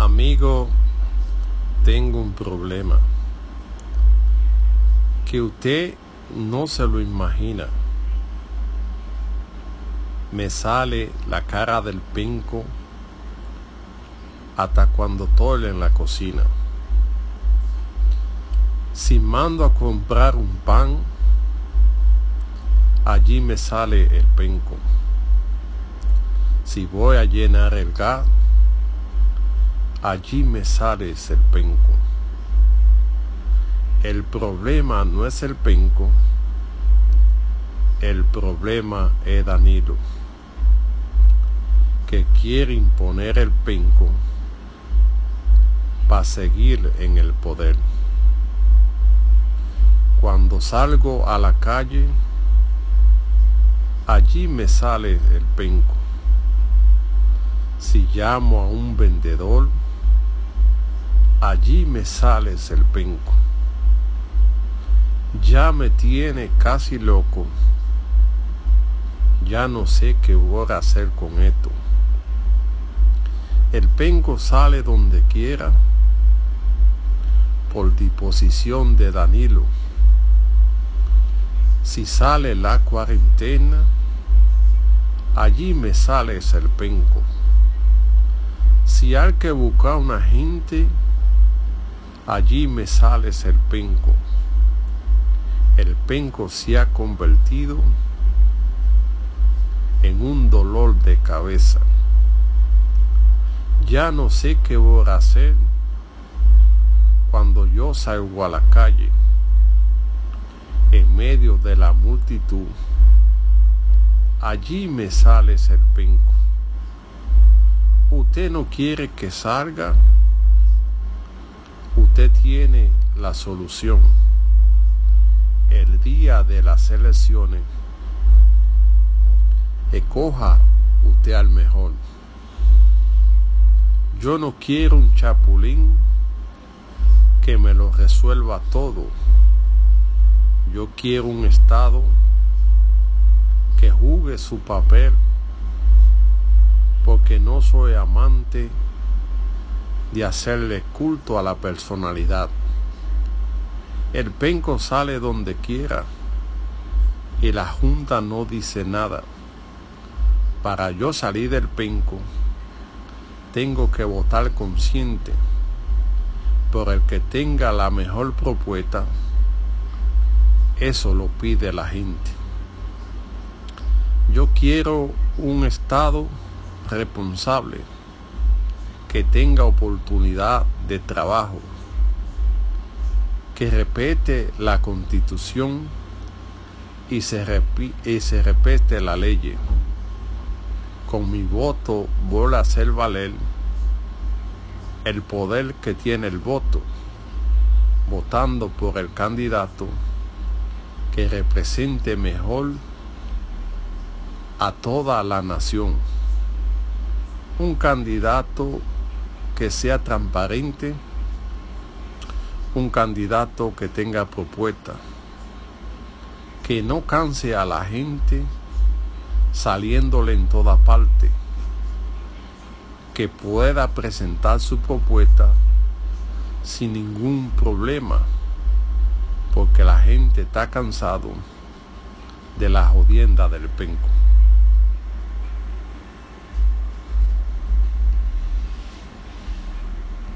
Amigo, tengo un problema que usted no se lo imagina. Me sale la cara del penco hasta cuando estoy en la cocina. Si mando a comprar un pan, allí me sale el penco. Si voy a llenar el gas, allí me sale el penco. El problema no es el penco, el problema es Danilo, que quiere imponer el penco para seguir en el poder. Cuando salgo a la calle, allí me sale el penco. Si llamo a un vendedor, allí me sales el penco. Ya me tiene casi loco. Ya no sé qué voy a hacer con esto. El penco sale donde quiera por disposición de Danilo. Si sale la cuarentena, allí me sales el penco. Si hay que buscar una gente, allí me sales el penco. El penco se ha convertido en un dolor de cabeza. Ya no sé qué voy a hacer cuando yo salgo a la calle en medio de la multitud. Allí me sales el penco. Usted no quiere que salga usted tiene la solución. El día de las elecciones, escoja usted al mejor. Yo no quiero un chapulín que me lo resuelva todo. Yo quiero un Estado que jugue su papel porque no soy amante de hacerle culto a la personalidad. El penco sale donde quiera y la junta no dice nada. Para yo salir del penco, tengo que votar consciente por el que tenga la mejor propuesta. Eso lo pide la gente. Yo quiero un Estado responsable que tenga oportunidad de trabajo, que respete la constitución y se, y se respete la ley. Con mi voto voy a hacer valer el poder que tiene el voto, votando por el candidato que represente mejor a toda la nación. Un candidato que sea transparente, un candidato que tenga propuesta, que no canse a la gente saliéndole en toda parte, que pueda presentar su propuesta sin ningún problema, porque la gente está cansado de la jodienda del penco.